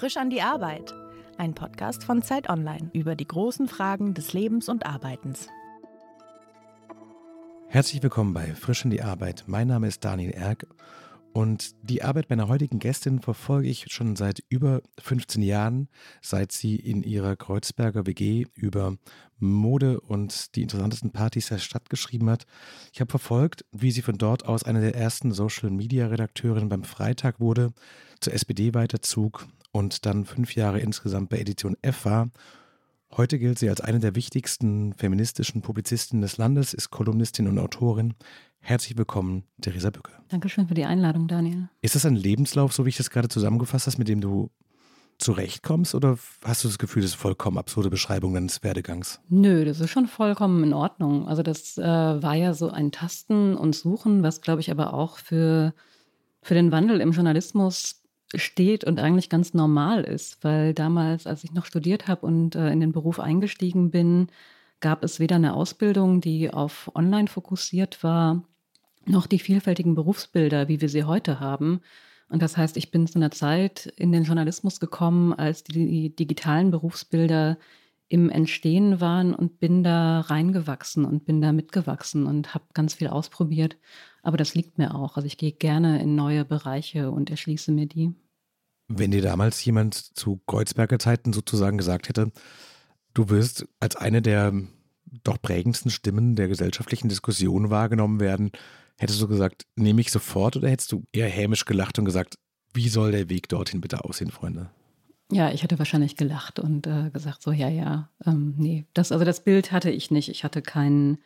Frisch an die Arbeit. Ein Podcast von Zeit Online über die großen Fragen des Lebens und Arbeitens. Herzlich willkommen bei Frisch an die Arbeit. Mein Name ist Daniel Erck und die Arbeit meiner heutigen Gästin verfolge ich schon seit über 15 Jahren, seit sie in ihrer Kreuzberger WG über Mode und die interessantesten Partys der Stadt geschrieben hat. Ich habe verfolgt, wie sie von dort aus eine der ersten Social-Media-Redakteurinnen beim Freitag wurde, zur SPD weiterzog und dann fünf Jahre insgesamt bei Edition F war. Heute gilt sie als eine der wichtigsten feministischen Publizistinnen des Landes, ist Kolumnistin und Autorin. Herzlich willkommen, Theresa Bücke. Dankeschön für die Einladung, Daniel. Ist das ein Lebenslauf, so wie ich das gerade zusammengefasst habe, mit dem du zurechtkommst oder hast du das Gefühl, das ist vollkommen absurde Beschreibung deines Werdegangs? Nö, das ist schon vollkommen in Ordnung. Also das äh, war ja so ein Tasten und Suchen, was glaube ich aber auch für, für den Wandel im Journalismus steht und eigentlich ganz normal ist, weil damals, als ich noch studiert habe und äh, in den Beruf eingestiegen bin, gab es weder eine Ausbildung, die auf Online fokussiert war, noch die vielfältigen Berufsbilder, wie wir sie heute haben. Und das heißt, ich bin zu einer Zeit in den Journalismus gekommen, als die digitalen Berufsbilder im Entstehen waren und bin da reingewachsen und bin da mitgewachsen und habe ganz viel ausprobiert aber das liegt mir auch. Also ich gehe gerne in neue Bereiche und erschließe mir die. Wenn dir damals jemand zu Kreuzberger Zeiten sozusagen gesagt hätte, du wirst als eine der doch prägendsten Stimmen der gesellschaftlichen Diskussion wahrgenommen werden, hättest du gesagt, nehme ich sofort oder hättest du eher hämisch gelacht und gesagt, wie soll der Weg dorthin bitte aussehen, Freunde? Ja, ich hätte wahrscheinlich gelacht und äh, gesagt, so, ja, ja, ähm, nee, das, also das Bild hatte ich nicht. Ich hatte keinen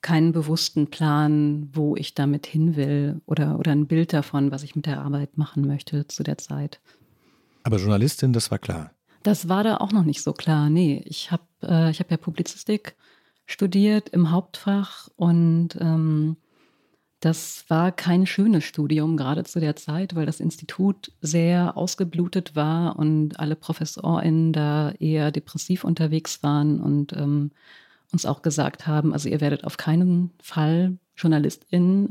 keinen bewussten Plan, wo ich damit hin will oder, oder ein Bild davon, was ich mit der Arbeit machen möchte zu der Zeit. Aber Journalistin, das war klar. Das war da auch noch nicht so klar. Nee, ich habe äh, hab ja Publizistik studiert im Hauptfach und ähm, das war kein schönes Studium, gerade zu der Zeit, weil das Institut sehr ausgeblutet war und alle ProfessorInnen da eher depressiv unterwegs waren und ähm, uns auch gesagt haben, also ihr werdet auf keinen Fall JournalistInnen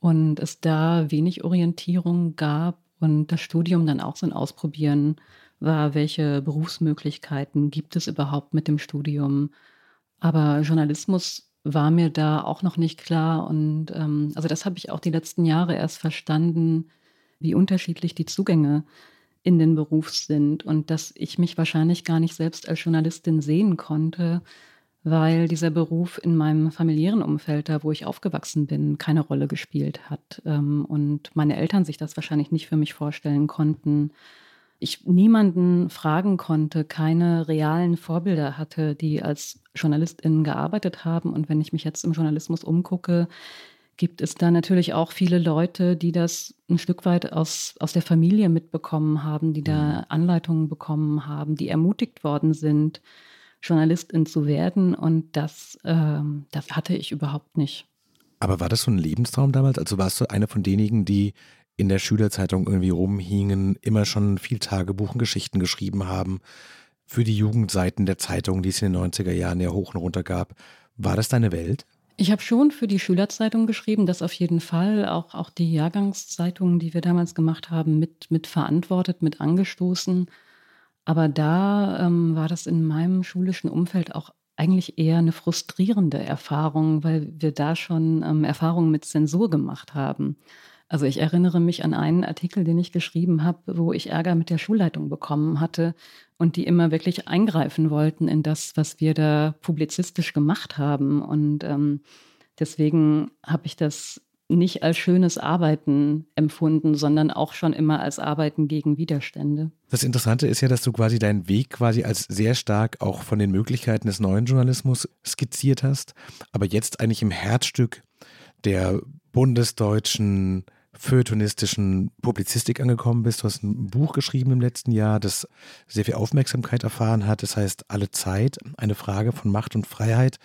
und es da wenig Orientierung gab und das Studium dann auch so ein Ausprobieren war, welche Berufsmöglichkeiten gibt es überhaupt mit dem Studium. Aber Journalismus war mir da auch noch nicht klar und ähm, also das habe ich auch die letzten Jahre erst verstanden, wie unterschiedlich die Zugänge in den Beruf sind und dass ich mich wahrscheinlich gar nicht selbst als Journalistin sehen konnte, weil dieser Beruf in meinem familiären Umfeld, da wo ich aufgewachsen bin, keine Rolle gespielt hat ähm, und meine Eltern sich das wahrscheinlich nicht für mich vorstellen konnten. Ich niemanden fragen konnte, keine realen Vorbilder hatte, die als JournalistInnen gearbeitet haben. Und wenn ich mich jetzt im Journalismus umgucke, gibt es da natürlich auch viele Leute, die das ein Stück weit aus, aus der Familie mitbekommen haben, die da mhm. Anleitungen bekommen haben, die ermutigt worden sind, Journalistin zu werden. Und das, ähm, das hatte ich überhaupt nicht. Aber war das so ein Lebenstraum damals? Also warst du eine von denjenigen, die in der Schülerzeitung irgendwie rumhingen, immer schon viel Tagebuch und Geschichten geschrieben haben für die Jugendseiten der Zeitung, die es in den 90er Jahren ja hoch und runter gab. War das deine Welt? Ich habe schon für die Schülerzeitung geschrieben, das auf jeden Fall. Auch, auch die Jahrgangszeitungen, die wir damals gemacht haben, mit, mit verantwortet, mit angestoßen. Aber da ähm, war das in meinem schulischen Umfeld auch eigentlich eher eine frustrierende Erfahrung, weil wir da schon ähm, Erfahrungen mit Zensur gemacht haben. Also ich erinnere mich an einen Artikel, den ich geschrieben habe, wo ich Ärger mit der Schulleitung bekommen hatte und die immer wirklich eingreifen wollten in das, was wir da publizistisch gemacht haben. Und ähm, deswegen habe ich das nicht als schönes Arbeiten empfunden, sondern auch schon immer als Arbeiten gegen Widerstände. Das Interessante ist ja, dass du quasi deinen Weg quasi als sehr stark auch von den Möglichkeiten des neuen Journalismus skizziert hast, aber jetzt eigentlich im Herzstück der bundesdeutschen feuilletonistischen Publizistik angekommen bist. Du hast ein Buch geschrieben im letzten Jahr, das sehr viel Aufmerksamkeit erfahren hat. Das heißt Alle Zeit, eine Frage von Macht und Freiheit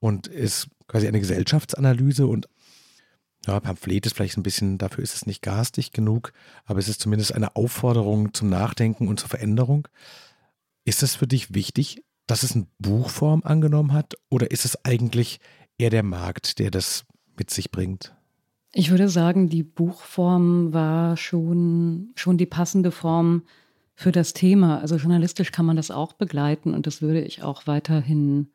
und ist quasi eine Gesellschaftsanalyse und ja, Pamphlet ist vielleicht ein bisschen, dafür ist es nicht garstig genug, aber es ist zumindest eine Aufforderung zum Nachdenken und zur Veränderung. Ist es für dich wichtig, dass es eine Buchform angenommen hat oder ist es eigentlich eher der Markt, der das mit sich bringt? Ich würde sagen, die Buchform war schon, schon die passende Form für das Thema. Also journalistisch kann man das auch begleiten und das würde ich auch weiterhin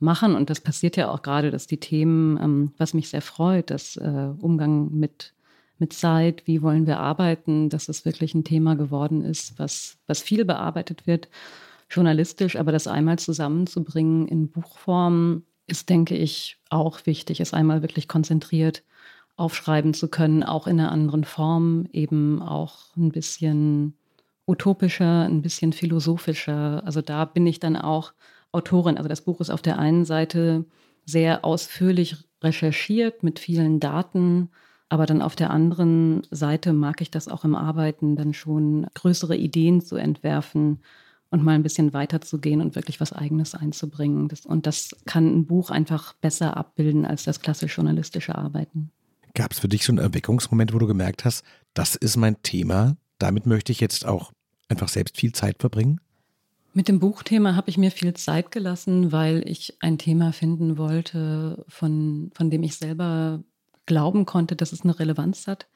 machen. Und das passiert ja auch gerade, dass die Themen, ähm, was mich sehr freut, das äh, Umgang mit, mit Zeit, wie wollen wir arbeiten, dass es wirklich ein Thema geworden ist, was, was viel bearbeitet wird, journalistisch, aber das einmal zusammenzubringen in Buchform ist, denke ich, auch wichtig, es einmal wirklich konzentriert aufschreiben zu können, auch in einer anderen Form, eben auch ein bisschen utopischer, ein bisschen philosophischer. Also da bin ich dann auch Autorin. Also das Buch ist auf der einen Seite sehr ausführlich recherchiert mit vielen Daten, aber dann auf der anderen Seite mag ich das auch im Arbeiten, dann schon größere Ideen zu entwerfen und mal ein bisschen weiter zu gehen und wirklich was Eigenes einzubringen. Das, und das kann ein Buch einfach besser abbilden als das klassisch journalistische Arbeiten. Gab es für dich so einen Erweckungsmoment, wo du gemerkt hast, das ist mein Thema, damit möchte ich jetzt auch einfach selbst viel Zeit verbringen? Mit dem Buchthema habe ich mir viel Zeit gelassen, weil ich ein Thema finden wollte, von, von dem ich selber glauben konnte, dass es eine Relevanz hat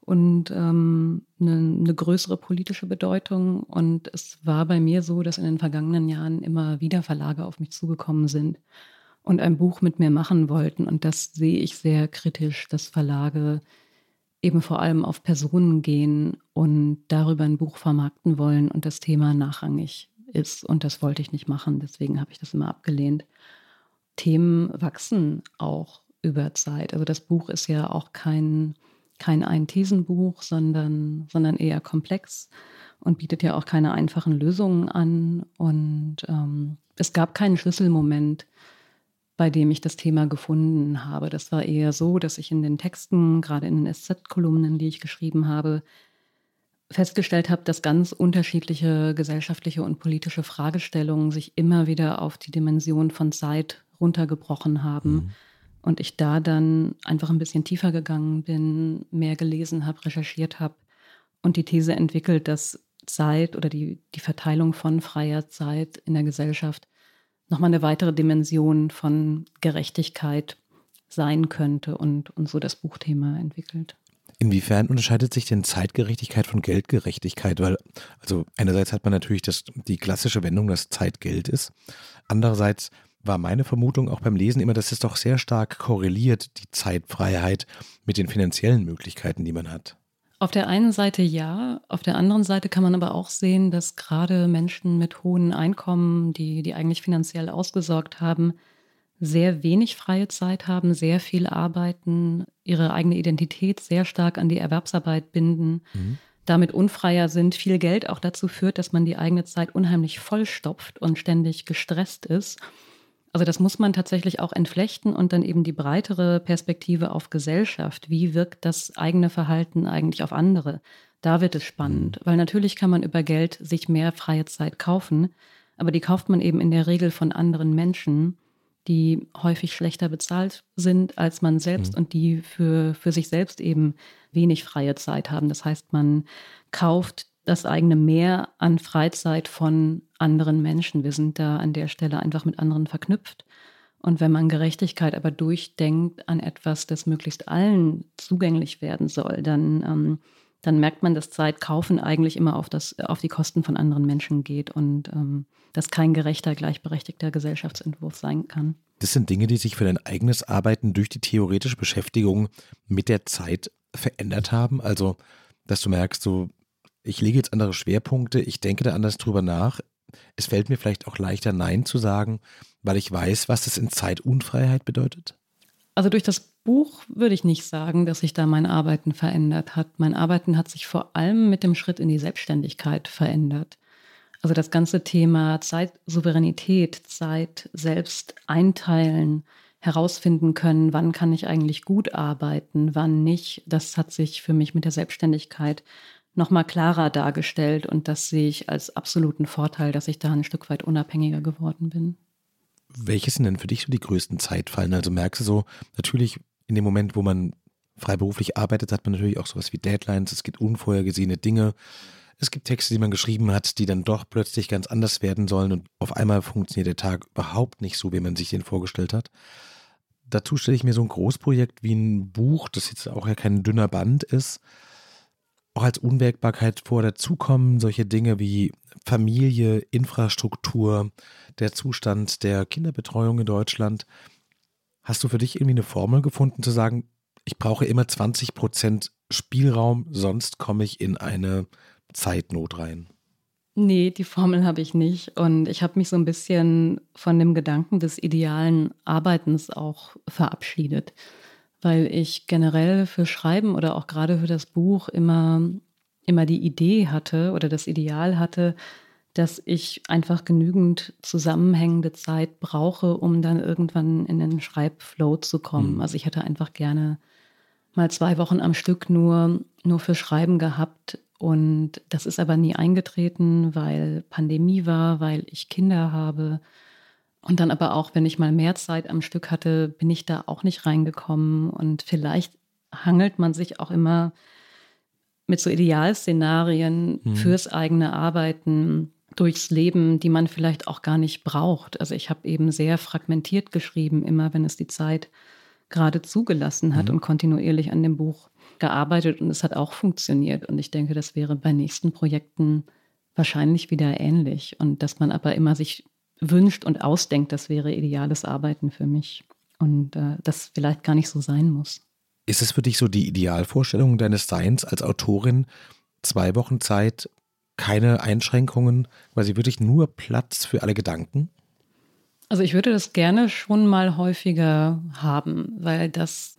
und ähm, eine, eine, größere politische Bedeutung. Und es war bei mir so, dass in den vergangenen Jahren immer wieder Verlage auf mich zugekommen sind und ein Buch mit mir machen wollten. Und das sehe ich sehr kritisch, dass Verlage eben vor allem auf Personen gehen und darüber ein Buch vermarkten wollen und das Thema nachrangig ist. Und das wollte ich nicht machen. Deswegen habe ich das immer abgelehnt. Themen wachsen auch über Zeit. Also das Buch ist ja auch kein, kein Ein-Thesen-Buch, sondern, sondern eher komplex und bietet ja auch keine einfachen Lösungen an. Und ähm, es gab keinen Schlüsselmoment, bei dem ich das Thema gefunden habe. Das war eher so, dass ich in den Texten, gerade in den SZ-Kolumnen, die ich geschrieben habe, festgestellt habe, dass ganz unterschiedliche gesellschaftliche und politische Fragestellungen sich immer wieder auf die Dimension von Zeit runtergebrochen haben. Mhm. Und ich da dann einfach ein bisschen tiefer gegangen bin, mehr gelesen habe, recherchiert habe und die These entwickelt, dass Zeit oder die, die Verteilung von freier Zeit in der Gesellschaft nochmal eine weitere Dimension von Gerechtigkeit sein könnte und, und so das Buchthema entwickelt. Inwiefern unterscheidet sich denn Zeitgerechtigkeit von Geldgerechtigkeit? Weil, also einerseits hat man natürlich das, die klassische Wendung, dass Zeit Geld ist. Andererseits war meine Vermutung auch beim Lesen immer, dass es doch sehr stark korreliert, die Zeitfreiheit mit den finanziellen Möglichkeiten, die man hat. Auf der einen Seite ja, auf der anderen Seite kann man aber auch sehen, dass gerade Menschen mit hohen Einkommen, die, die eigentlich finanziell ausgesorgt haben, sehr wenig freie Zeit haben, sehr viel arbeiten, ihre eigene Identität sehr stark an die Erwerbsarbeit binden, mhm. damit unfreier sind, viel Geld auch dazu führt, dass man die eigene Zeit unheimlich vollstopft und ständig gestresst ist. Also das muss man tatsächlich auch entflechten und dann eben die breitere Perspektive auf Gesellschaft. Wie wirkt das eigene Verhalten eigentlich auf andere? Da wird es spannend, mhm. weil natürlich kann man über Geld sich mehr freie Zeit kaufen, aber die kauft man eben in der Regel von anderen Menschen, die häufig schlechter bezahlt sind als man selbst mhm. und die für, für sich selbst eben wenig freie Zeit haben. Das heißt, man kauft das eigene Mehr an Freizeit von anderen Menschen. Wir sind da an der Stelle einfach mit anderen verknüpft. Und wenn man Gerechtigkeit aber durchdenkt an etwas, das möglichst allen zugänglich werden soll, dann, ähm, dann merkt man, dass Zeitkaufen eigentlich immer auf, das, auf die Kosten von anderen Menschen geht und ähm, das kein gerechter, gleichberechtigter Gesellschaftsentwurf sein kann. Das sind Dinge, die sich für dein eigenes Arbeiten durch die theoretische Beschäftigung mit der Zeit verändert haben. Also, dass du merkst, so ich lege jetzt andere Schwerpunkte, ich denke da anders drüber nach. Es fällt mir vielleicht auch leichter, Nein zu sagen, weil ich weiß, was das in Zeitunfreiheit bedeutet? Also durch das Buch würde ich nicht sagen, dass sich da mein Arbeiten verändert hat. Mein Arbeiten hat sich vor allem mit dem Schritt in die Selbstständigkeit verändert. Also das ganze Thema Zeitsouveränität, Zeit selbst einteilen, herausfinden können, wann kann ich eigentlich gut arbeiten, wann nicht, das hat sich für mich mit der Selbstständigkeit nochmal klarer dargestellt und das sehe ich als absoluten Vorteil, dass ich da ein Stück weit unabhängiger geworden bin. Welche sind denn für dich so die größten Zeitfallen? Also merkst du so, natürlich in dem Moment, wo man freiberuflich arbeitet, hat man natürlich auch sowas wie Deadlines, es gibt unvorhergesehene Dinge. Es gibt Texte, die man geschrieben hat, die dann doch plötzlich ganz anders werden sollen und auf einmal funktioniert der Tag überhaupt nicht so, wie man sich den vorgestellt hat. Dazu stelle ich mir so ein Großprojekt wie ein Buch, das jetzt auch ja kein dünner Band ist, auch als Unwägbarkeit vor dazukommen, solche Dinge wie Familie, Infrastruktur, der Zustand der Kinderbetreuung in Deutschland. Hast du für dich irgendwie eine Formel gefunden, zu sagen, ich brauche immer 20 Prozent Spielraum, sonst komme ich in eine Zeitnot rein? Nee, die Formel habe ich nicht. Und ich habe mich so ein bisschen von dem Gedanken des idealen Arbeitens auch verabschiedet, weil ich generell für Schreiben oder auch gerade für das Buch immer, immer die Idee hatte oder das Ideal hatte, dass ich einfach genügend zusammenhängende Zeit brauche, um dann irgendwann in den Schreibflow zu kommen. Mhm. Also ich hätte einfach gerne mal zwei Wochen am Stück nur, nur für Schreiben gehabt. Und das ist aber nie eingetreten, weil Pandemie war, weil ich Kinder habe. Und dann aber auch, wenn ich mal mehr Zeit am Stück hatte, bin ich da auch nicht reingekommen. Und vielleicht hangelt man sich auch immer mit so Idealszenarien mhm. fürs eigene Arbeiten durchs Leben, die man vielleicht auch gar nicht braucht. Also ich habe eben sehr fragmentiert geschrieben, immer wenn es die Zeit gerade zugelassen hat mhm. und kontinuierlich an dem Buch gearbeitet und es hat auch funktioniert. Und ich denke, das wäre bei nächsten Projekten wahrscheinlich wieder ähnlich. Und dass man aber immer sich wünscht und ausdenkt, das wäre ideales Arbeiten für mich. Und äh, das vielleicht gar nicht so sein muss. Ist es für dich so die Idealvorstellung deines Seins als Autorin, zwei Wochen Zeit, keine Einschränkungen, quasi wirklich nur Platz für alle Gedanken? Also ich würde das gerne schon mal häufiger haben, weil das,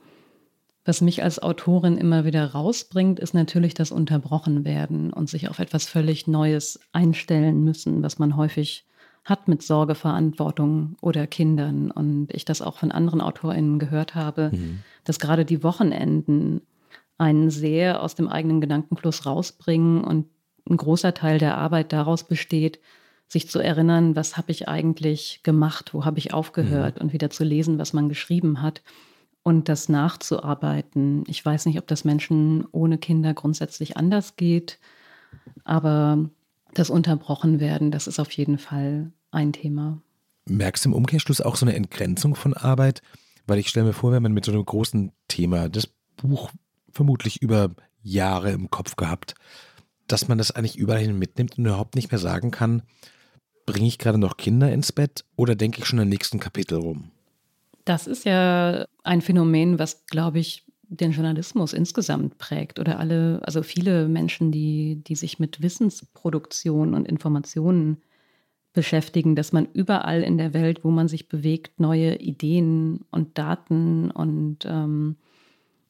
was mich als Autorin immer wieder rausbringt, ist natürlich das Unterbrochenwerden und sich auf etwas völlig Neues einstellen müssen, was man häufig hat mit Sorgeverantwortung oder Kindern. Und ich das auch von anderen AutorInnen gehört habe, mhm. dass gerade die Wochenenden einen sehr aus dem eigenen Gedankenfluss rausbringen und ein großer Teil der Arbeit daraus besteht, sich zu erinnern, was habe ich eigentlich gemacht, wo habe ich aufgehört mhm. und wieder zu lesen, was man geschrieben hat und das nachzuarbeiten. Ich weiß nicht, ob das Menschen ohne Kinder grundsätzlich anders geht, aber das Unterbrochenwerden, das ist auf jeden Fall ein Thema. Merkst du im Umkehrschluss auch so eine Entgrenzung von Arbeit? Weil ich stelle mir vor, wenn man mit so einem großen Thema das Buch vermutlich über Jahre im Kopf gehabt, dass man das eigentlich überall hin mitnimmt und überhaupt nicht mehr sagen kann, bringe ich gerade noch Kinder ins Bett oder denke ich schon im nächsten Kapitel rum? Das ist ja ein Phänomen, was, glaube ich, den Journalismus insgesamt prägt oder alle, also viele Menschen, die, die sich mit Wissensproduktion und Informationen beschäftigen, dass man überall in der Welt, wo man sich bewegt, neue Ideen und Daten und ähm,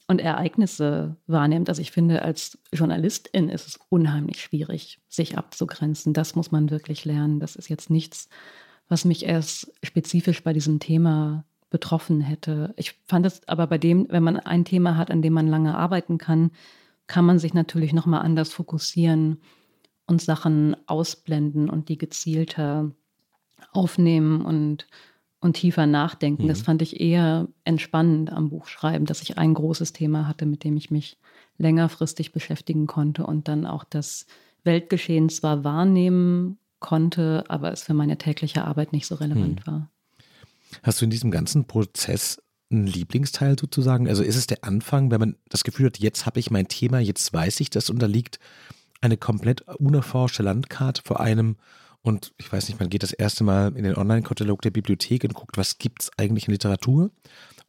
und Ereignisse wahrnimmt. Also ich finde, als Journalistin ist es unheimlich schwierig, sich abzugrenzen. Das muss man wirklich lernen. Das ist jetzt nichts, was mich erst spezifisch bei diesem Thema betroffen hätte. Ich fand es aber bei dem, wenn man ein Thema hat, an dem man lange arbeiten kann, kann man sich natürlich noch mal anders fokussieren und Sachen ausblenden und die gezielter aufnehmen und und tiefer nachdenken. Mhm. Das fand ich eher entspannend am Buchschreiben, dass ich ein großes Thema hatte, mit dem ich mich längerfristig beschäftigen konnte und dann auch das Weltgeschehen zwar wahrnehmen konnte, aber es für meine tägliche Arbeit nicht so relevant mhm. war. Hast du in diesem ganzen Prozess einen Lieblingsteil sozusagen? Also ist es der Anfang, wenn man das Gefühl hat, jetzt habe ich mein Thema, jetzt weiß ich, das unterliegt eine komplett unerforschte Landkarte vor einem und ich weiß nicht, man geht das erste Mal in den Online-Katalog der Bibliothek und guckt, was gibt es eigentlich in Literatur?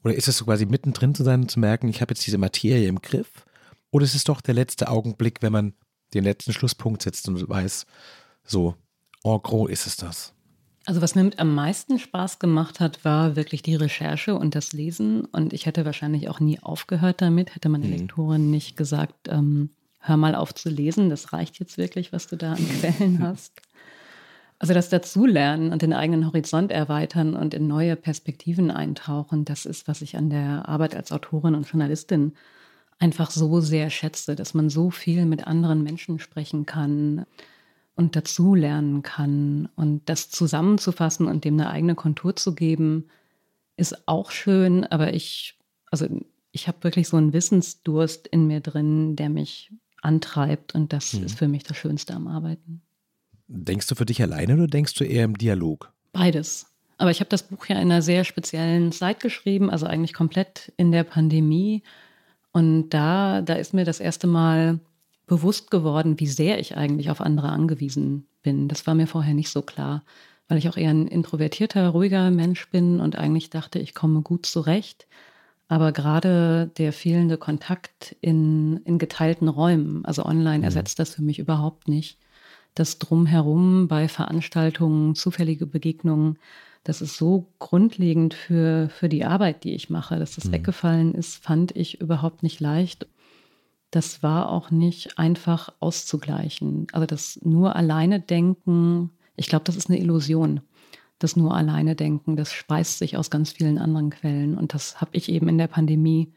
Oder ist es so quasi mittendrin zu sein und zu merken, ich habe jetzt diese Materie im Griff? Oder ist es doch der letzte Augenblick, wenn man den letzten Schlusspunkt setzt und weiß, so, en gros ist es das? Also was mir mit am meisten Spaß gemacht hat, war wirklich die Recherche und das Lesen. Und ich hätte wahrscheinlich auch nie aufgehört damit, hätte meine mhm. Lektorin nicht gesagt, ähm, hör mal auf zu lesen, das reicht jetzt wirklich, was du da an Quellen hast. Also das Dazulernen und den eigenen Horizont erweitern und in neue Perspektiven eintauchen, das ist, was ich an der Arbeit als Autorin und Journalistin einfach so sehr schätze, dass man so viel mit anderen Menschen sprechen kann und dazulernen kann. Und das zusammenzufassen und dem eine eigene Kontur zu geben, ist auch schön, aber ich, also ich habe wirklich so einen Wissensdurst in mir drin, der mich antreibt und das mhm. ist für mich das Schönste am Arbeiten. Denkst du für dich alleine oder denkst du eher im Dialog? Beides. Aber ich habe das Buch ja in einer sehr speziellen Zeit geschrieben, also eigentlich komplett in der Pandemie. Und da, da ist mir das erste Mal bewusst geworden, wie sehr ich eigentlich auf andere angewiesen bin. Das war mir vorher nicht so klar, weil ich auch eher ein introvertierter, ruhiger Mensch bin und eigentlich dachte, ich komme gut zurecht. Aber gerade der fehlende Kontakt in, in geteilten Räumen, also online, mhm. ersetzt das für mich überhaupt nicht. Das Drumherum bei Veranstaltungen, zufällige Begegnungen, das ist so grundlegend für, für die Arbeit, die ich mache. Dass das mhm. weggefallen ist, fand ich überhaupt nicht leicht. Das war auch nicht einfach auszugleichen. Also das nur alleine denken, ich glaube, das ist eine Illusion. Das nur alleine denken, das speist sich aus ganz vielen anderen Quellen. Und das habe ich eben in der Pandemie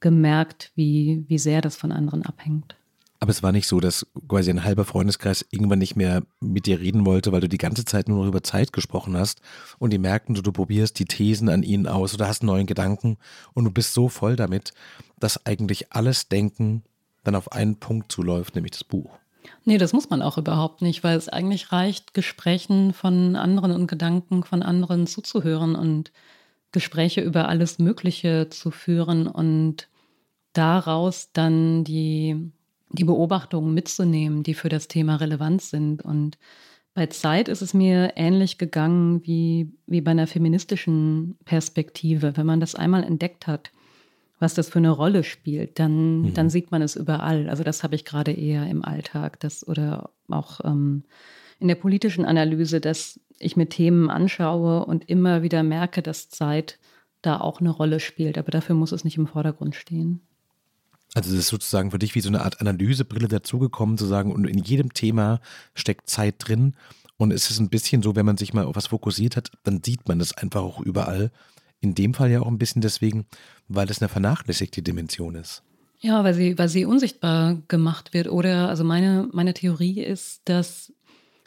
gemerkt, wie, wie sehr das von anderen abhängt. Aber es war nicht so, dass quasi ein halber Freundeskreis irgendwann nicht mehr mit dir reden wollte, weil du die ganze Zeit nur noch über Zeit gesprochen hast und die merkten, du, du probierst die Thesen an ihnen aus oder hast einen neuen Gedanken und du bist so voll damit, dass eigentlich alles Denken dann auf einen Punkt zuläuft, nämlich das Buch. Nee, das muss man auch überhaupt nicht, weil es eigentlich reicht, Gesprächen von anderen und Gedanken von anderen zuzuhören und Gespräche über alles Mögliche zu führen und daraus dann die, die Beobachtungen mitzunehmen, die für das Thema relevant sind. Und bei Zeit ist es mir ähnlich gegangen wie, wie bei einer feministischen Perspektive. Wenn man das einmal entdeckt hat, was das für eine Rolle spielt, dann, mhm. dann sieht man es überall. Also das habe ich gerade eher im Alltag, das oder auch ähm, in der politischen Analyse, dass ich mir Themen anschaue und immer wieder merke, dass Zeit da auch eine Rolle spielt. Aber dafür muss es nicht im Vordergrund stehen. Also es ist sozusagen für dich wie so eine Art Analysebrille dazugekommen, zu sagen, und in jedem Thema steckt Zeit drin. Und es ist ein bisschen so, wenn man sich mal auf was fokussiert hat, dann sieht man das einfach auch überall. In dem Fall ja auch ein bisschen deswegen, weil das eine vernachlässigte Dimension ist. Ja, weil sie, weil sie unsichtbar gemacht wird. Oder, also meine, meine Theorie ist, dass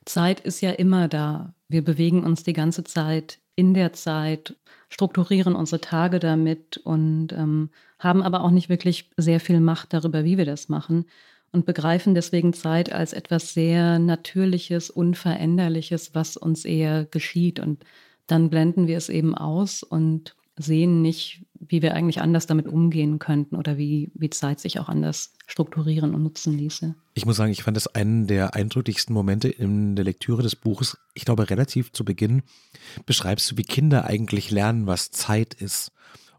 Zeit ist ja immer da. Wir bewegen uns die ganze Zeit in der Zeit, strukturieren unsere Tage damit und ähm, haben aber auch nicht wirklich sehr viel Macht darüber, wie wir das machen und begreifen deswegen Zeit als etwas sehr Natürliches, Unveränderliches, was uns eher geschieht. Und dann blenden wir es eben aus und sehen nicht, wie wir eigentlich anders damit umgehen könnten oder wie, wie Zeit sich auch anders strukturieren und nutzen ließe. Ich muss sagen, ich fand das einen der eindrücklichsten Momente in der Lektüre des Buches. Ich glaube, relativ zu Beginn beschreibst du, wie Kinder eigentlich lernen, was Zeit ist.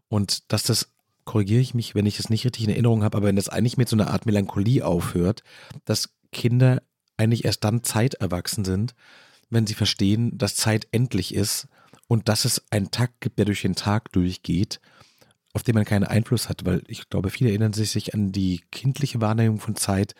Und dass das, korrigiere ich mich, wenn ich es nicht richtig in Erinnerung habe, aber wenn das eigentlich mit so einer Art Melancholie aufhört, dass Kinder eigentlich erst dann Zeit erwachsen sind, wenn sie verstehen, dass Zeit endlich ist und dass es einen Takt gibt, der durch den Tag durchgeht, auf den man keinen Einfluss hat, weil ich glaube, viele erinnern sich an die kindliche Wahrnehmung von Zeit,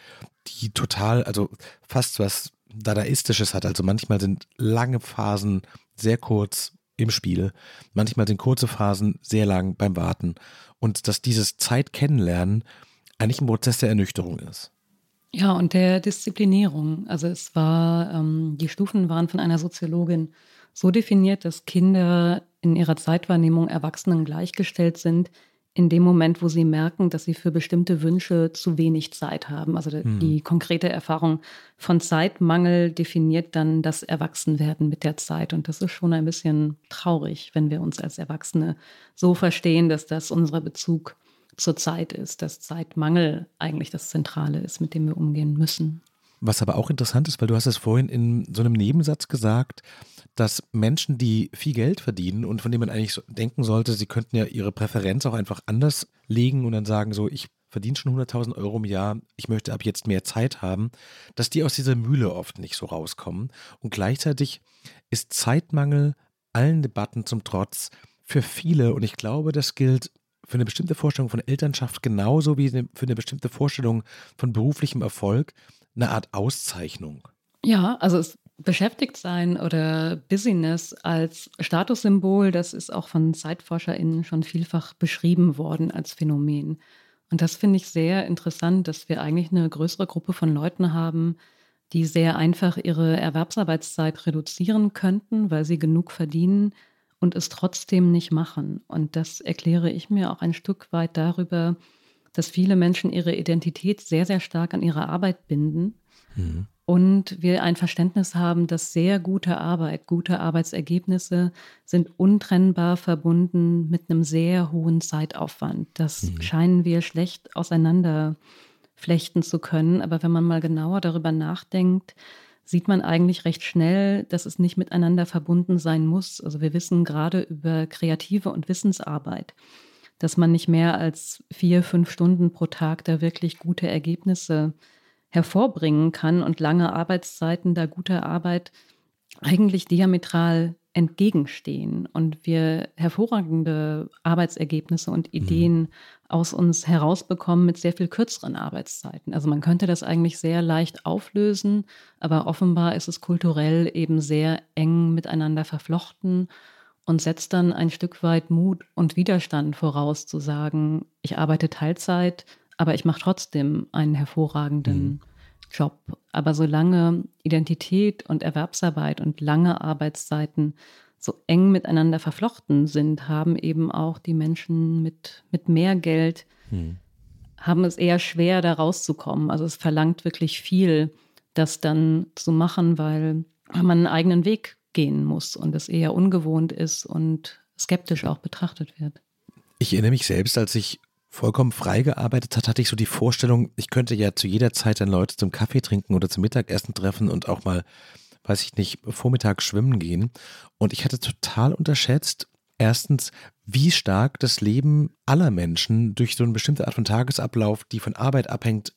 die total, also fast was Dadaistisches hat. Also manchmal sind lange Phasen sehr kurz im Spiel, manchmal sind kurze Phasen sehr lang beim Warten und dass dieses Zeit kennenlernen eigentlich ein Prozess der Ernüchterung ist. Ja, und der Disziplinierung. Also es war, ähm, die Stufen waren von einer Soziologin so definiert, dass Kinder in ihrer Zeitwahrnehmung Erwachsenen gleichgestellt sind, in dem Moment, wo sie merken, dass sie für bestimmte Wünsche zu wenig Zeit haben. Also mhm. die konkrete Erfahrung von Zeitmangel definiert dann das Erwachsenwerden mit der Zeit. Und das ist schon ein bisschen traurig, wenn wir uns als Erwachsene so verstehen, dass das unser Bezug zur Zeit ist, dass Zeitmangel eigentlich das Zentrale ist, mit dem wir umgehen müssen. Was aber auch interessant ist, weil du hast es vorhin in so einem Nebensatz gesagt, dass Menschen, die viel Geld verdienen und von denen man eigentlich so denken sollte, sie könnten ja ihre Präferenz auch einfach anders legen und dann sagen so, ich verdiene schon 100.000 Euro im Jahr, ich möchte ab jetzt mehr Zeit haben, dass die aus dieser Mühle oft nicht so rauskommen. Und gleichzeitig ist Zeitmangel allen Debatten zum Trotz für viele, und ich glaube, das gilt für eine bestimmte Vorstellung von Elternschaft genauso wie für eine bestimmte Vorstellung von beruflichem Erfolg, eine Art Auszeichnung. Ja, also es beschäftigt sein oder Business als Statussymbol, das ist auch von ZeitforscherInnen schon vielfach beschrieben worden als Phänomen. Und das finde ich sehr interessant, dass wir eigentlich eine größere Gruppe von Leuten haben, die sehr einfach ihre Erwerbsarbeitszeit reduzieren könnten, weil sie genug verdienen und es trotzdem nicht machen. Und das erkläre ich mir auch ein Stück weit darüber, dass viele Menschen ihre Identität sehr, sehr stark an ihre Arbeit binden. Mhm. Und wir ein Verständnis haben, dass sehr gute Arbeit, gute Arbeitsergebnisse sind untrennbar verbunden mit einem sehr hohen Zeitaufwand. Das mhm. scheinen wir schlecht auseinander flechten zu können. Aber wenn man mal genauer darüber nachdenkt, sieht man eigentlich recht schnell, dass es nicht miteinander verbunden sein muss. Also wir wissen gerade über kreative und Wissensarbeit, dass man nicht mehr als vier, fünf Stunden pro Tag da wirklich gute Ergebnisse hervorbringen kann und lange Arbeitszeiten da gute Arbeit eigentlich diametral entgegenstehen und wir hervorragende Arbeitsergebnisse und mhm. Ideen mhm. aus uns herausbekommen mit sehr viel kürzeren Arbeitszeiten. Also man könnte das eigentlich sehr leicht auflösen, aber offenbar ist es kulturell eben sehr eng miteinander verflochten und setzt dann ein Stück weit Mut und Widerstand voraus, zu sagen, ich arbeite Teilzeit, aber ich mache trotzdem einen hervorragenden mhm. Job. Aber solange Identität und Erwerbsarbeit und lange Arbeitszeiten so eng miteinander verflochten sind, haben eben auch die Menschen mit, mit mehr Geld, hm. haben es eher schwer, da rauszukommen. Also es verlangt wirklich viel, das dann zu machen, weil man einen eigenen Weg gehen muss und es eher ungewohnt ist und skeptisch auch betrachtet wird. Ich erinnere mich selbst, als ich vollkommen frei gearbeitet hat, hatte ich so die Vorstellung, ich könnte ja zu jeder Zeit dann Leute zum Kaffee trinken oder zum Mittagessen treffen und auch mal, weiß ich nicht, Vormittag schwimmen gehen. Und ich hatte total unterschätzt, erstens, wie stark das Leben aller Menschen durch so eine bestimmte Art von Tagesablauf, die von Arbeit abhängt,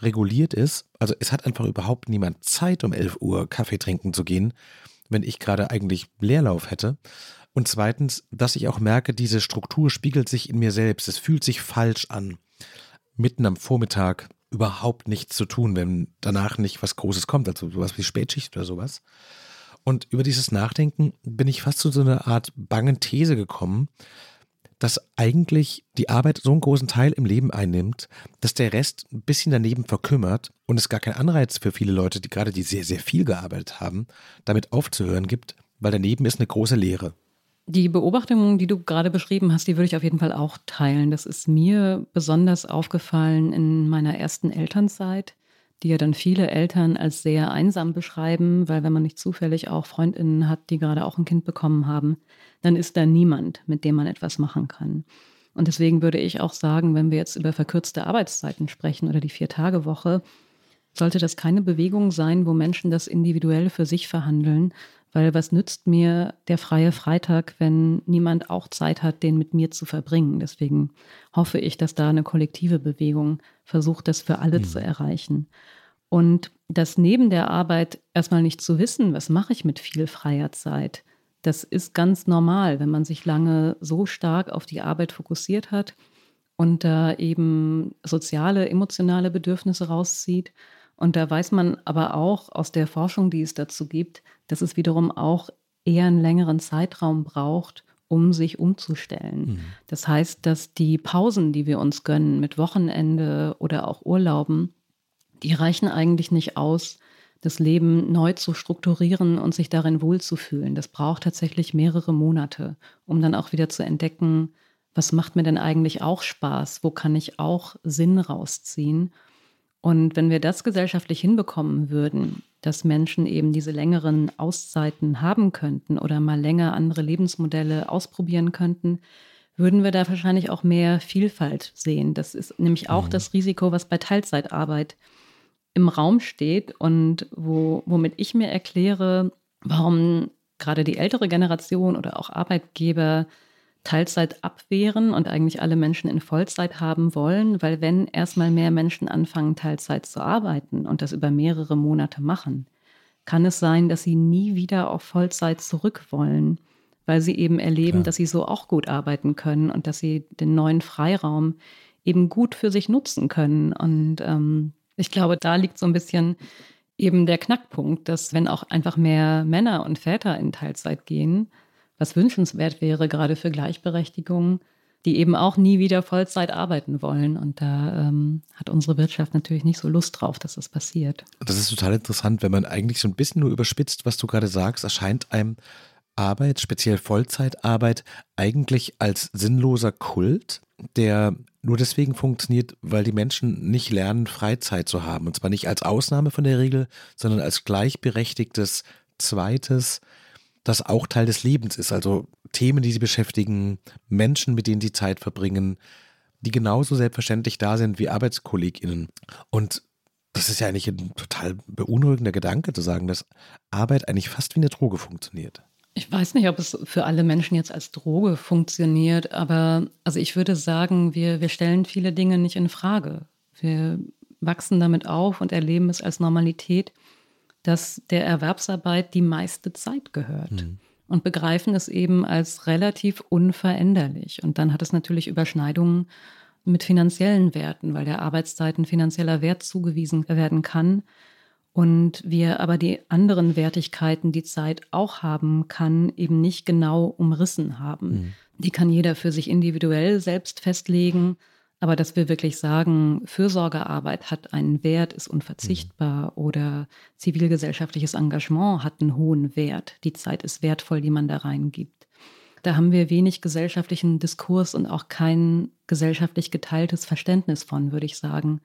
reguliert ist. Also es hat einfach überhaupt niemand Zeit, um 11 Uhr Kaffee trinken zu gehen, wenn ich gerade eigentlich Leerlauf hätte. Und zweitens, dass ich auch merke, diese Struktur spiegelt sich in mir selbst. Es fühlt sich falsch an, mitten am Vormittag überhaupt nichts zu tun, wenn danach nicht was Großes kommt, also sowas wie Spätschicht oder sowas. Und über dieses Nachdenken bin ich fast zu so einer Art bangen These gekommen, dass eigentlich die Arbeit so einen großen Teil im Leben einnimmt, dass der Rest ein bisschen daneben verkümmert und es gar keinen Anreiz für viele Leute, die gerade die sehr, sehr viel gearbeitet haben, damit aufzuhören gibt, weil daneben ist eine große Leere. Die Beobachtung, die du gerade beschrieben hast, die würde ich auf jeden Fall auch teilen. Das ist mir besonders aufgefallen in meiner ersten Elternzeit, die ja dann viele Eltern als sehr einsam beschreiben, weil wenn man nicht zufällig auch Freundinnen hat, die gerade auch ein Kind bekommen haben, dann ist da niemand, mit dem man etwas machen kann. Und deswegen würde ich auch sagen, wenn wir jetzt über verkürzte Arbeitszeiten sprechen oder die Vier-Tage-Woche, sollte das keine Bewegung sein, wo Menschen das individuell für sich verhandeln, weil was nützt mir der freie Freitag, wenn niemand auch Zeit hat, den mit mir zu verbringen? Deswegen hoffe ich, dass da eine kollektive Bewegung versucht, das für alle mhm. zu erreichen. Und das neben der Arbeit erstmal nicht zu wissen, was mache ich mit viel freier Zeit, das ist ganz normal, wenn man sich lange so stark auf die Arbeit fokussiert hat und da eben soziale, emotionale Bedürfnisse rauszieht und da weiß man aber auch aus der Forschung, die es dazu gibt, dass es wiederum auch eher einen längeren Zeitraum braucht, um sich umzustellen. Mhm. Das heißt, dass die Pausen, die wir uns gönnen mit Wochenende oder auch Urlauben, die reichen eigentlich nicht aus, das Leben neu zu strukturieren und sich darin wohlzufühlen. Das braucht tatsächlich mehrere Monate, um dann auch wieder zu entdecken, was macht mir denn eigentlich auch Spaß? Wo kann ich auch Sinn rausziehen? Und wenn wir das gesellschaftlich hinbekommen würden, dass Menschen eben diese längeren Auszeiten haben könnten oder mal länger andere Lebensmodelle ausprobieren könnten, würden wir da wahrscheinlich auch mehr Vielfalt sehen. Das ist nämlich auch mhm. das Risiko, was bei Teilzeitarbeit im Raum steht und wo, womit ich mir erkläre, warum gerade die ältere Generation oder auch Arbeitgeber Teilzeit abwehren und eigentlich alle Menschen in Vollzeit haben wollen, weil wenn erstmal mehr Menschen anfangen, Teilzeit zu arbeiten und das über mehrere Monate machen, kann es sein, dass sie nie wieder auf Vollzeit zurück wollen, weil sie eben erleben, Klar. dass sie so auch gut arbeiten können und dass sie den neuen Freiraum eben gut für sich nutzen können. Und ähm, ich glaube, da liegt so ein bisschen eben der Knackpunkt, dass wenn auch einfach mehr Männer und Väter in Teilzeit gehen, was wünschenswert wäre, gerade für Gleichberechtigung, die eben auch nie wieder Vollzeit arbeiten wollen. Und da ähm, hat unsere Wirtschaft natürlich nicht so Lust drauf, dass das passiert. Das ist total interessant, wenn man eigentlich so ein bisschen nur überspitzt, was du gerade sagst, erscheint einem Arbeit, speziell Vollzeitarbeit, eigentlich als sinnloser Kult, der nur deswegen funktioniert, weil die Menschen nicht lernen, Freizeit zu haben. Und zwar nicht als Ausnahme von der Regel, sondern als gleichberechtigtes zweites, das auch Teil des Lebens ist. Also Themen, die sie beschäftigen, Menschen, mit denen sie Zeit verbringen, die genauso selbstverständlich da sind wie ArbeitskollegInnen. Und das ist ja eigentlich ein total beunruhigender Gedanke, zu sagen, dass Arbeit eigentlich fast wie eine Droge funktioniert. Ich weiß nicht, ob es für alle Menschen jetzt als Droge funktioniert, aber also ich würde sagen, wir, wir stellen viele Dinge nicht in Frage. Wir wachsen damit auf und erleben es als Normalität, dass der Erwerbsarbeit die meiste Zeit gehört. Mhm. Und begreifen es eben als relativ unveränderlich. Und dann hat es natürlich Überschneidungen mit finanziellen Werten, weil der Arbeitszeit ein finanzieller Wert zugewiesen werden kann. Und wir aber die anderen Wertigkeiten, die Zeit auch haben kann, eben nicht genau umrissen haben. Mhm. Die kann jeder für sich individuell selbst festlegen. Aber dass wir wirklich sagen, Fürsorgearbeit hat einen Wert, ist unverzichtbar mhm. oder zivilgesellschaftliches Engagement hat einen hohen Wert. Die Zeit ist wertvoll, die man da reingibt. Da haben wir wenig gesellschaftlichen Diskurs und auch kein gesellschaftlich geteiltes Verständnis von, würde ich sagen.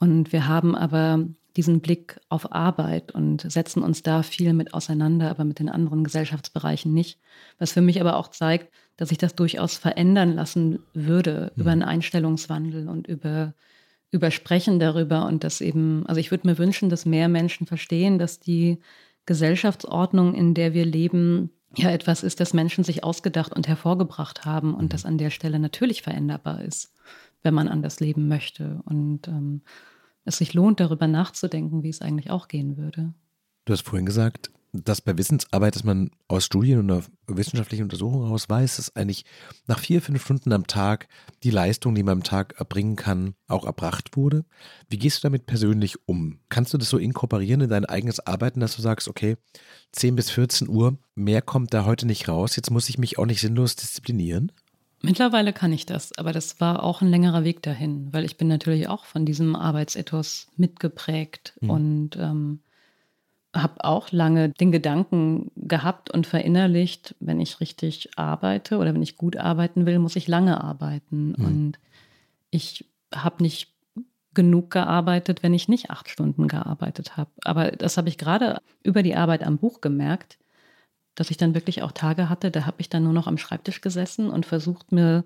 Und wir haben aber diesen Blick auf Arbeit und setzen uns da viel mit auseinander, aber mit den anderen Gesellschaftsbereichen nicht. Was für mich aber auch zeigt, dass ich das durchaus verändern lassen würde mhm. über einen Einstellungswandel und über, über Sprechen darüber und das eben, also ich würde mir wünschen, dass mehr Menschen verstehen, dass die Gesellschaftsordnung, in der wir leben, ja etwas ist, das Menschen sich ausgedacht und hervorgebracht haben und mhm. das an der Stelle natürlich veränderbar ist, wenn man anders leben möchte und ähm, es sich lohnt, darüber nachzudenken, wie es eigentlich auch gehen würde. Du hast vorhin gesagt, dass bei Wissensarbeit, dass man aus Studien und wissenschaftlichen Untersuchungen heraus weiß, dass eigentlich nach vier, fünf Stunden am Tag die Leistung, die man am Tag erbringen kann, auch erbracht wurde. Wie gehst du damit persönlich um? Kannst du das so inkorporieren in dein eigenes Arbeiten, dass du sagst, okay, 10 bis 14 Uhr, mehr kommt da heute nicht raus, jetzt muss ich mich auch nicht sinnlos disziplinieren? Mittlerweile kann ich das, aber das war auch ein längerer Weg dahin, weil ich bin natürlich auch von diesem Arbeitsethos mitgeprägt mhm. und ähm, habe auch lange den Gedanken gehabt und verinnerlicht, wenn ich richtig arbeite oder wenn ich gut arbeiten will, muss ich lange arbeiten. Mhm. Und ich habe nicht genug gearbeitet, wenn ich nicht acht Stunden gearbeitet habe. Aber das habe ich gerade über die Arbeit am Buch gemerkt, dass ich dann wirklich auch Tage hatte, da habe ich dann nur noch am Schreibtisch gesessen und versucht, mir,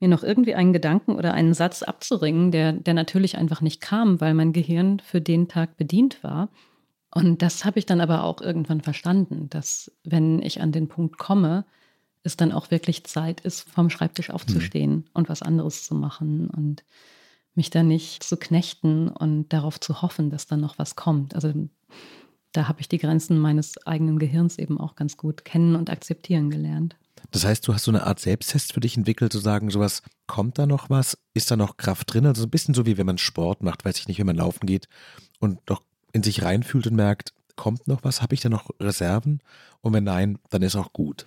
mir noch irgendwie einen Gedanken oder einen Satz abzuringen, der, der natürlich einfach nicht kam, weil mein Gehirn für den Tag bedient war. Und das habe ich dann aber auch irgendwann verstanden, dass wenn ich an den Punkt komme, es dann auch wirklich Zeit ist, vom Schreibtisch aufzustehen mhm. und was anderes zu machen und mich dann nicht zu knechten und darauf zu hoffen, dass dann noch was kommt. Also da habe ich die Grenzen meines eigenen Gehirns eben auch ganz gut kennen und akzeptieren gelernt. Das heißt, du hast so eine Art Selbsttest für dich entwickelt, zu sagen, sowas, kommt da noch was? Ist da noch Kraft drin? Also ein bisschen so wie wenn man Sport macht, weiß ich nicht, wenn man laufen geht und doch in sich reinfühlt und merkt, kommt noch was? Habe ich da noch Reserven? Und wenn nein, dann ist auch gut.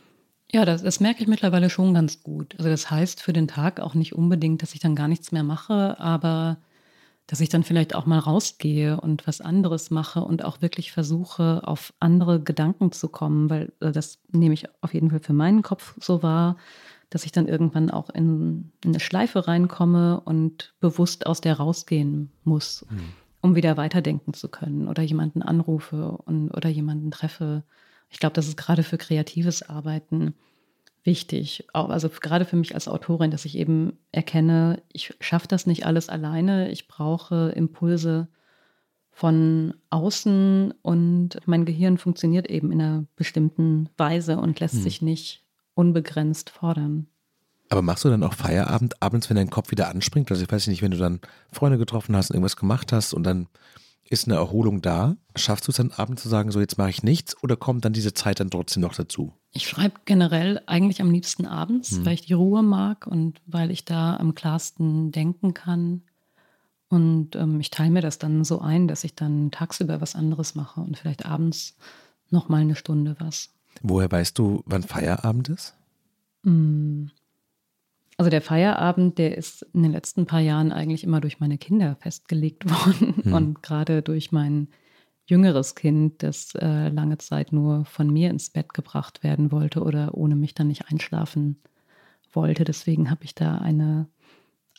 Ja, das, das, merke ich mittlerweile schon ganz gut. Also das heißt für den Tag auch nicht unbedingt, dass ich dann gar nichts mehr mache, aber dass ich dann vielleicht auch mal rausgehe und was anderes mache und auch wirklich versuche, auf andere Gedanken zu kommen, weil äh, das nehme ich auf jeden Fall für meinen Kopf so wahr, dass ich dann irgendwann auch in, in eine Schleife reinkomme und bewusst aus der rausgehen muss. Mhm um wieder weiterdenken zu können oder jemanden anrufe und, oder jemanden treffe. Ich glaube, das ist gerade für kreatives Arbeiten wichtig. Also gerade für mich als Autorin, dass ich eben erkenne, ich schaffe das nicht alles alleine. Ich brauche Impulse von außen und mein Gehirn funktioniert eben in einer bestimmten Weise und lässt hm. sich nicht unbegrenzt fordern. Aber machst du dann auch Feierabend abends, wenn dein Kopf wieder anspringt? Also ich weiß nicht, wenn du dann Freunde getroffen hast und irgendwas gemacht hast und dann ist eine Erholung da, schaffst du es dann abends zu sagen, so jetzt mache ich nichts oder kommt dann diese Zeit dann trotzdem noch dazu? Ich schreibe generell eigentlich am liebsten abends, hm. weil ich die Ruhe mag und weil ich da am klarsten denken kann. Und ähm, ich teile mir das dann so ein, dass ich dann tagsüber was anderes mache und vielleicht abends nochmal eine Stunde was. Woher weißt du, wann Feierabend ist? Hm. Also der Feierabend, der ist in den letzten paar Jahren eigentlich immer durch meine Kinder festgelegt worden mhm. und gerade durch mein jüngeres Kind, das äh, lange Zeit nur von mir ins Bett gebracht werden wollte oder ohne mich dann nicht einschlafen wollte. Deswegen habe ich da eine,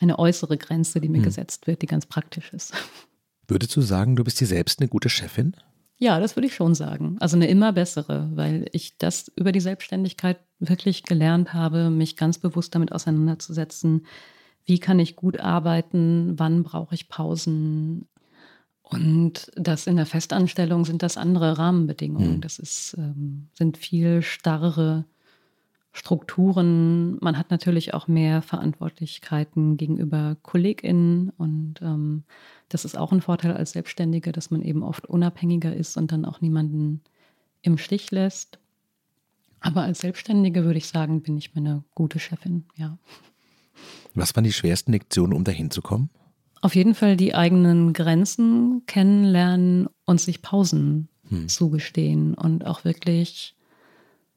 eine äußere Grenze, die mir mhm. gesetzt wird, die ganz praktisch ist. Würdest du sagen, du bist dir selbst eine gute Chefin? Ja, das würde ich schon sagen. Also eine immer bessere, weil ich das über die Selbstständigkeit wirklich gelernt habe, mich ganz bewusst damit auseinanderzusetzen, wie kann ich gut arbeiten, wann brauche ich Pausen. Und das in der Festanstellung sind das andere Rahmenbedingungen. Mhm. Das ist, ähm, sind viel starrere Strukturen. Man hat natürlich auch mehr Verantwortlichkeiten gegenüber KollegInnen und ähm, das ist auch ein Vorteil als Selbstständige, dass man eben oft unabhängiger ist und dann auch niemanden im Stich lässt. Aber als Selbstständige würde ich sagen, bin ich mir eine gute Chefin, ja. Was waren die schwersten Lektionen, um dahin zu kommen? Auf jeden Fall die eigenen Grenzen kennenlernen und sich Pausen hm. zugestehen und auch wirklich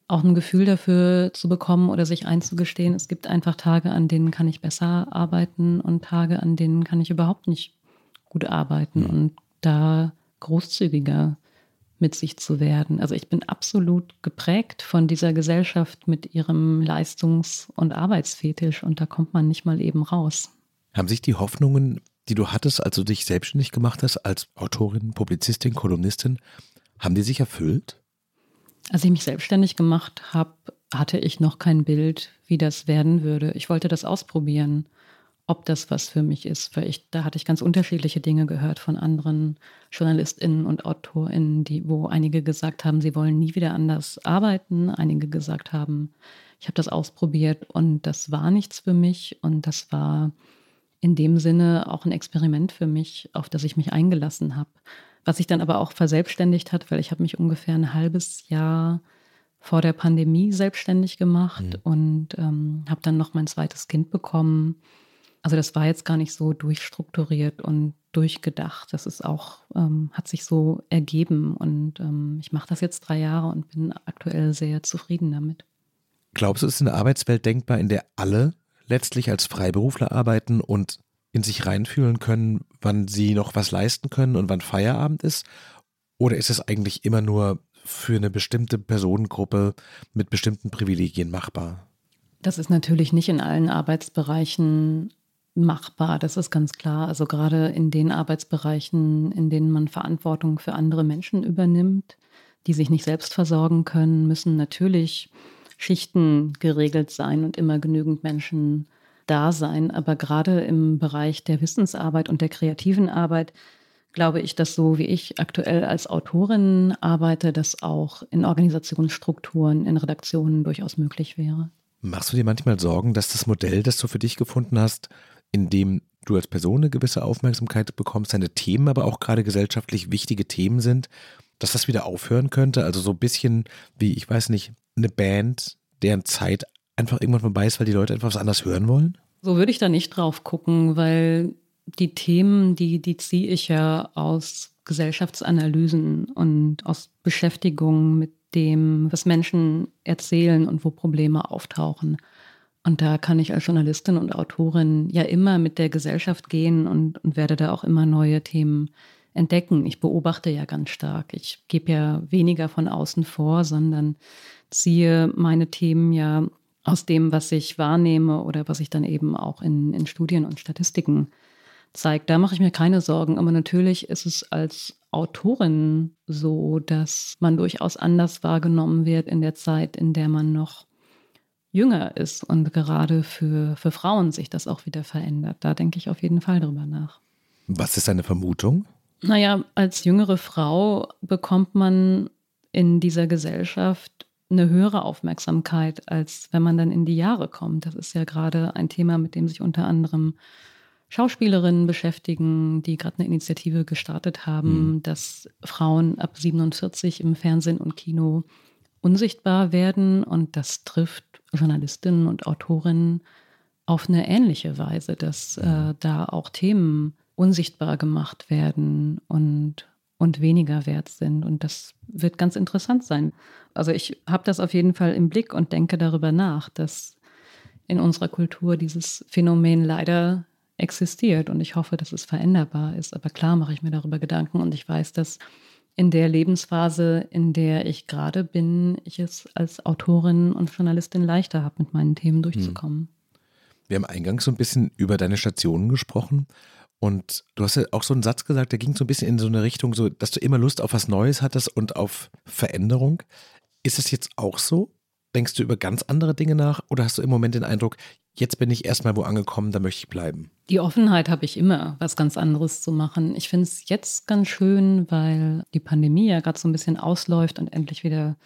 auch ein Gefühl dafür zu bekommen oder sich einzugestehen, es gibt einfach Tage, an denen kann ich besser arbeiten und Tage, an denen kann ich überhaupt nicht gut arbeiten hm. und da großzügiger mit sich zu werden. Also ich bin absolut geprägt von dieser Gesellschaft mit ihrem Leistungs- und Arbeitsfetisch und da kommt man nicht mal eben raus. Haben sich die Hoffnungen, die du hattest, als du dich selbstständig gemacht hast, als Autorin, Publizistin, Kolumnistin, haben die sich erfüllt? Als ich mich selbstständig gemacht habe, hatte ich noch kein Bild, wie das werden würde. Ich wollte das ausprobieren ob das was für mich ist, weil ich, da hatte ich ganz unterschiedliche Dinge gehört von anderen JournalistInnen und AutorInnen, die, wo einige gesagt haben, sie wollen nie wieder anders arbeiten, einige gesagt haben, ich habe das ausprobiert und das war nichts für mich und das war in dem Sinne auch ein Experiment für mich, auf das ich mich eingelassen habe. Was sich dann aber auch verselbstständigt hat, weil ich habe mich ungefähr ein halbes Jahr vor der Pandemie selbstständig gemacht mhm. und ähm, habe dann noch mein zweites Kind bekommen also das war jetzt gar nicht so durchstrukturiert und durchgedacht. Das ist auch, ähm, hat sich so ergeben. Und ähm, ich mache das jetzt drei Jahre und bin aktuell sehr zufrieden damit. Glaubst du, es ist eine Arbeitswelt denkbar, in der alle letztlich als Freiberufler arbeiten und in sich reinfühlen können, wann sie noch was leisten können und wann Feierabend ist? Oder ist es eigentlich immer nur für eine bestimmte Personengruppe mit bestimmten Privilegien machbar? Das ist natürlich nicht in allen Arbeitsbereichen machbar, das ist ganz klar. Also gerade in den Arbeitsbereichen, in denen man Verantwortung für andere Menschen übernimmt, die sich nicht selbst versorgen können, müssen natürlich Schichten geregelt sein und immer genügend Menschen da sein. Aber gerade im Bereich der Wissensarbeit und der kreativen Arbeit glaube ich, dass so wie ich aktuell als Autorin arbeite, das auch in Organisationsstrukturen, in Redaktionen durchaus möglich wäre. Machst du dir manchmal Sorgen, dass das Modell, das du für dich gefunden hast, in dem du als Person eine gewisse Aufmerksamkeit bekommst, deine Themen aber auch gerade gesellschaftlich wichtige Themen sind, dass das wieder aufhören könnte? Also so ein bisschen wie, ich weiß nicht, eine Band, deren Zeit einfach irgendwann vorbei ist, weil die Leute etwas anders hören wollen? So würde ich da nicht drauf gucken, weil die Themen, die, die ziehe ich ja aus Gesellschaftsanalysen und aus Beschäftigung mit dem, was Menschen erzählen und wo Probleme auftauchen. Und da kann ich als Journalistin und Autorin ja immer mit der Gesellschaft gehen und, und werde da auch immer neue Themen entdecken. Ich beobachte ja ganz stark. Ich gebe ja weniger von außen vor, sondern ziehe meine Themen ja aus dem, was ich wahrnehme oder was ich dann eben auch in, in Studien und Statistiken zeige. Da mache ich mir keine Sorgen. Aber natürlich ist es als Autorin so, dass man durchaus anders wahrgenommen wird in der Zeit, in der man noch jünger ist und gerade für, für Frauen sich das auch wieder verändert. Da denke ich auf jeden Fall drüber nach. Was ist deine Vermutung? Naja, als jüngere Frau bekommt man in dieser Gesellschaft eine höhere Aufmerksamkeit, als wenn man dann in die Jahre kommt. Das ist ja gerade ein Thema, mit dem sich unter anderem Schauspielerinnen beschäftigen, die gerade eine Initiative gestartet haben, mhm. dass Frauen ab 47 im Fernsehen und Kino unsichtbar werden. Und das trifft Journalistinnen und Autorinnen auf eine ähnliche Weise, dass äh, da auch Themen unsichtbar gemacht werden und, und weniger wert sind. Und das wird ganz interessant sein. Also ich habe das auf jeden Fall im Blick und denke darüber nach, dass in unserer Kultur dieses Phänomen leider existiert. Und ich hoffe, dass es veränderbar ist. Aber klar mache ich mir darüber Gedanken und ich weiß, dass in der Lebensphase, in der ich gerade bin, ich es als Autorin und Journalistin leichter habe, mit meinen Themen durchzukommen. Hm. Wir haben eingangs so ein bisschen über deine Stationen gesprochen. Und du hast ja auch so einen Satz gesagt, der ging so ein bisschen in so eine Richtung, so, dass du immer Lust auf was Neues hattest und auf Veränderung. Ist es jetzt auch so? Denkst du über ganz andere Dinge nach oder hast du im Moment den Eindruck, jetzt bin ich erstmal wo angekommen, da möchte ich bleiben? Die Offenheit habe ich immer, was ganz anderes zu machen. Ich finde es jetzt ganz schön, weil die Pandemie ja gerade so ein bisschen ausläuft und endlich wieder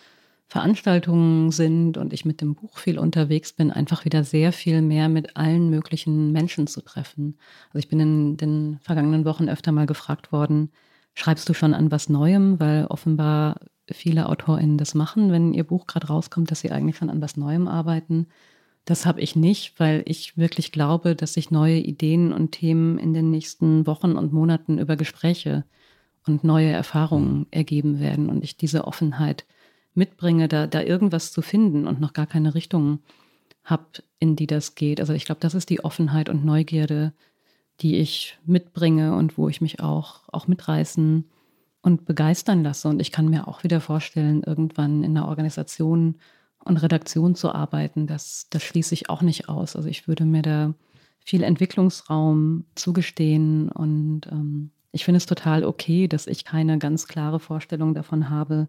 Veranstaltungen sind und ich mit dem Buch viel unterwegs bin, einfach wieder sehr viel mehr mit allen möglichen Menschen zu treffen. Also ich bin in den vergangenen Wochen öfter mal gefragt worden, schreibst du schon an was Neuem, weil offenbar viele AutorInnen das machen, wenn ihr Buch gerade rauskommt, dass sie eigentlich schon an was Neuem arbeiten. Das habe ich nicht, weil ich wirklich glaube, dass sich neue Ideen und Themen in den nächsten Wochen und Monaten über Gespräche und neue Erfahrungen ergeben werden und ich diese Offenheit mitbringe, da, da irgendwas zu finden und noch gar keine Richtung habe, in die das geht. Also ich glaube, das ist die Offenheit und Neugierde, die ich mitbringe und wo ich mich auch, auch mitreißen und begeistern lasse. Und ich kann mir auch wieder vorstellen, irgendwann in einer Organisation und Redaktion zu arbeiten. Das, das schließe ich auch nicht aus. Also ich würde mir da viel Entwicklungsraum zugestehen und ähm, ich finde es total okay, dass ich keine ganz klare Vorstellung davon habe,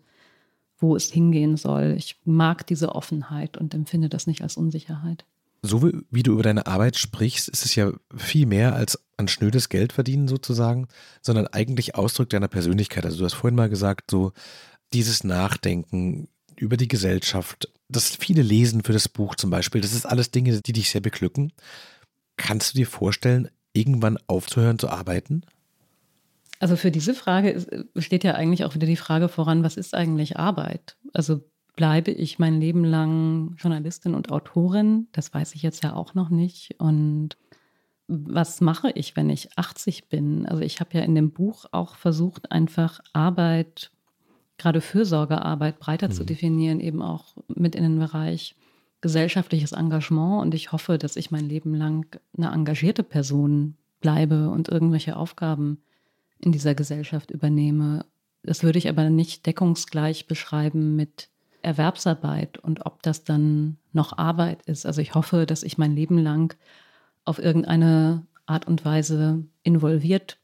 wo es hingehen soll. Ich mag diese Offenheit und empfinde das nicht als Unsicherheit. So wie, du über deine Arbeit sprichst, ist es ja viel mehr als ein schnödes Geld verdienen sozusagen, sondern eigentlich Ausdruck deiner Persönlichkeit. Also du hast vorhin mal gesagt, so dieses Nachdenken über die Gesellschaft, das viele lesen für das Buch zum Beispiel, das ist alles Dinge, die dich sehr beglücken. Kannst du dir vorstellen, irgendwann aufzuhören zu arbeiten? Also für diese Frage steht ja eigentlich auch wieder die Frage voran, was ist eigentlich Arbeit? Also bleibe ich mein Leben lang Journalistin und Autorin? Das weiß ich jetzt ja auch noch nicht. Und was mache ich, wenn ich 80 bin? Also ich habe ja in dem Buch auch versucht, einfach Arbeit, gerade Fürsorgearbeit breiter mhm. zu definieren, eben auch mit in den Bereich gesellschaftliches Engagement. Und ich hoffe, dass ich mein Leben lang eine engagierte Person bleibe und irgendwelche Aufgaben in dieser Gesellschaft übernehme. Das würde ich aber nicht deckungsgleich beschreiben mit Erwerbsarbeit und ob das dann noch Arbeit ist. Also ich hoffe, dass ich mein Leben lang auf irgendeine Art und Weise involviert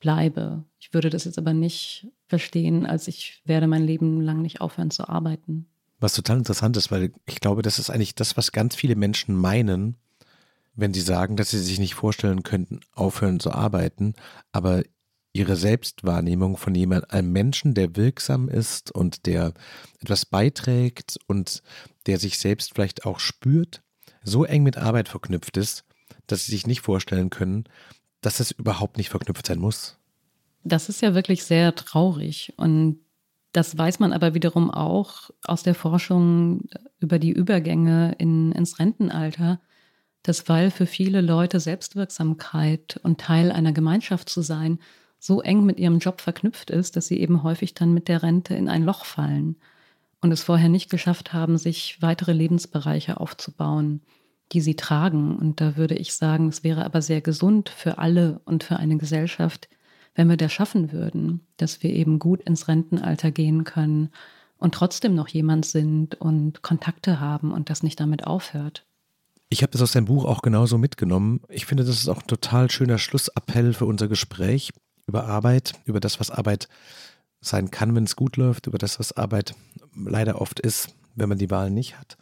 bleibe. Ich würde das jetzt aber nicht verstehen, als ich werde mein Leben lang nicht aufhören zu arbeiten. Was total interessant ist, weil ich glaube, das ist eigentlich das, was ganz viele Menschen meinen, wenn sie sagen, dass sie sich nicht vorstellen könnten, aufhören zu arbeiten. Aber ihre Selbstwahrnehmung von jemandem, einem Menschen, der wirksam ist und der etwas beiträgt und der sich selbst vielleicht auch spürt, so eng mit Arbeit verknüpft ist, dass sie sich nicht vorstellen können, dass es überhaupt nicht verknüpft sein muss. Das ist ja wirklich sehr traurig und das weiß man aber wiederum auch aus der Forschung über die Übergänge in, ins Rentenalter, dass weil für viele Leute Selbstwirksamkeit und Teil einer Gemeinschaft zu sein so eng mit ihrem Job verknüpft ist, dass sie eben häufig dann mit der Rente in ein Loch fallen und es vorher nicht geschafft haben, sich weitere Lebensbereiche aufzubauen, die sie tragen. Und da würde ich sagen, es wäre aber sehr gesund für alle und für eine Gesellschaft, wenn wir das schaffen würden, dass wir eben gut ins Rentenalter gehen können und trotzdem noch jemand sind und Kontakte haben und das nicht damit aufhört. Ich habe das aus deinem Buch auch genauso mitgenommen. Ich finde, das ist auch ein total schöner Schlussappell für unser Gespräch über Arbeit, über das, was Arbeit sein kann, wenn es gut läuft, über das, was Arbeit leider oft ist, wenn man die Wahl nicht hat.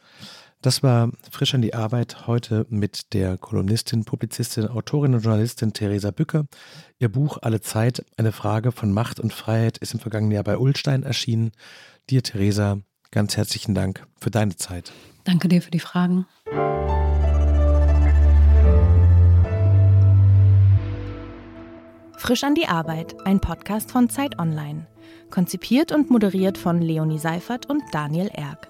Das war frisch an die Arbeit heute mit der Kolumnistin, Publizistin, Autorin und Journalistin Theresa Bücker. Ihr Buch Alle Zeit, eine Frage von Macht und Freiheit ist im vergangenen Jahr bei Ulstein erschienen. Dir, Theresa, ganz herzlichen Dank für deine Zeit. Danke dir für die Fragen. Frisch an die Arbeit, ein Podcast von Zeit Online. Konzipiert und moderiert von Leonie Seifert und Daniel Erck.